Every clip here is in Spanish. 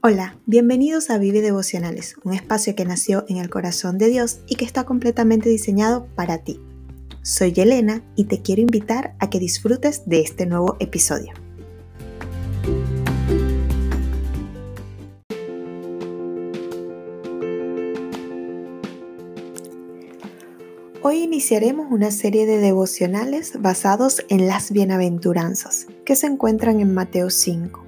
Hola, bienvenidos a Vive Devocionales, un espacio que nació en el corazón de Dios y que está completamente diseñado para ti. Soy Elena y te quiero invitar a que disfrutes de este nuevo episodio. Hoy iniciaremos una serie de devocionales basados en las bienaventuranzas que se encuentran en Mateo 5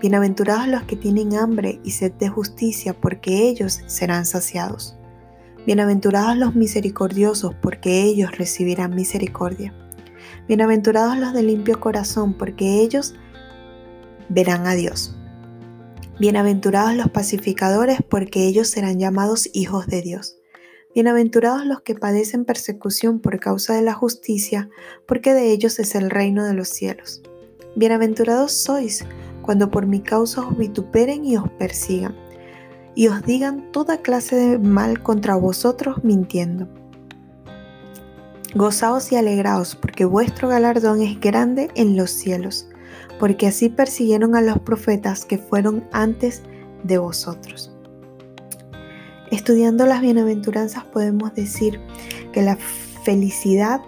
Bienaventurados los que tienen hambre y sed de justicia, porque ellos serán saciados. Bienaventurados los misericordiosos, porque ellos recibirán misericordia. Bienaventurados los de limpio corazón, porque ellos verán a Dios. Bienaventurados los pacificadores, porque ellos serán llamados hijos de Dios. Bienaventurados los que padecen persecución por causa de la justicia, porque de ellos es el reino de los cielos. Bienaventurados sois cuando por mi causa os vituperen y os persigan, y os digan toda clase de mal contra vosotros mintiendo. Gozaos y alegraos, porque vuestro galardón es grande en los cielos, porque así persiguieron a los profetas que fueron antes de vosotros. Estudiando las bienaventuranzas podemos decir que la felicidad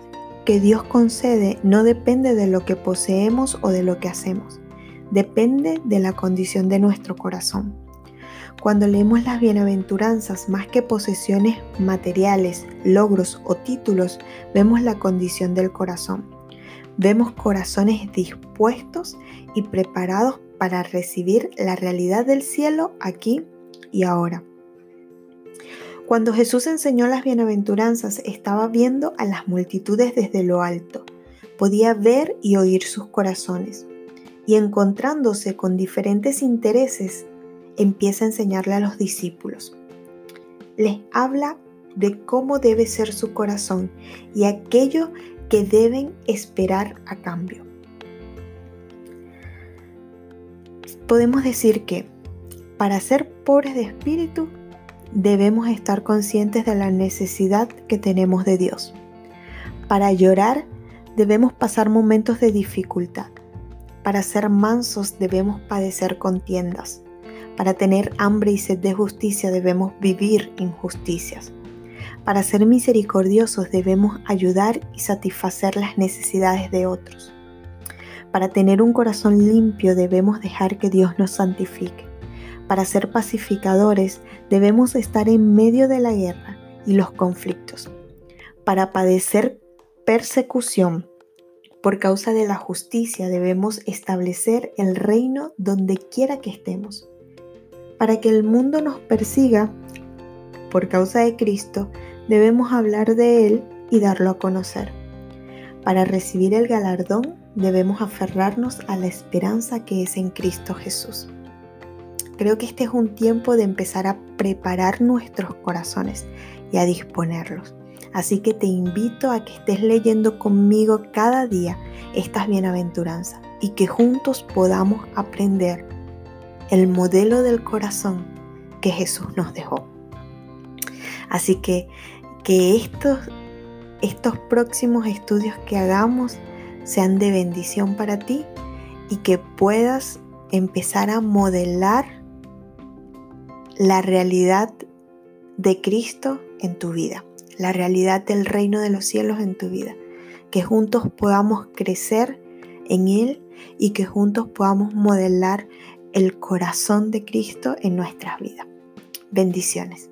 que Dios concede no depende de lo que poseemos o de lo que hacemos, depende de la condición de nuestro corazón. Cuando leemos las bienaventuranzas, más que posesiones materiales, logros o títulos, vemos la condición del corazón. Vemos corazones dispuestos y preparados para recibir la realidad del cielo aquí y ahora. Cuando Jesús enseñó las bienaventuranzas, estaba viendo a las multitudes desde lo alto. Podía ver y oír sus corazones y encontrándose con diferentes intereses, empieza a enseñarle a los discípulos. Les habla de cómo debe ser su corazón y aquello que deben esperar a cambio. Podemos decir que para ser pobres de espíritu debemos estar conscientes de la necesidad que tenemos de Dios. Para llorar debemos pasar momentos de dificultad. Para ser mansos debemos padecer contiendas. Para tener hambre y sed de justicia debemos vivir injusticias. Para ser misericordiosos debemos ayudar y satisfacer las necesidades de otros. Para tener un corazón limpio debemos dejar que Dios nos santifique. Para ser pacificadores debemos estar en medio de la guerra y los conflictos. Para padecer persecución por causa de la justicia debemos establecer el reino donde quiera que estemos. Para que el mundo nos persiga, por causa de Cristo, debemos hablar de Él y darlo a conocer. Para recibir el galardón debemos aferrarnos a la esperanza que es en Cristo Jesús. Creo que este es un tiempo de empezar a preparar nuestros corazones y a disponerlos. Así que te invito a que estés leyendo conmigo cada día estas bienaventuranzas y que juntos podamos aprender el modelo del corazón que Jesús nos dejó. Así que que estos, estos próximos estudios que hagamos sean de bendición para ti y que puedas empezar a modelar la realidad de Cristo en tu vida la realidad del reino de los cielos en tu vida. Que juntos podamos crecer en Él y que juntos podamos modelar el corazón de Cristo en nuestras vidas. Bendiciones.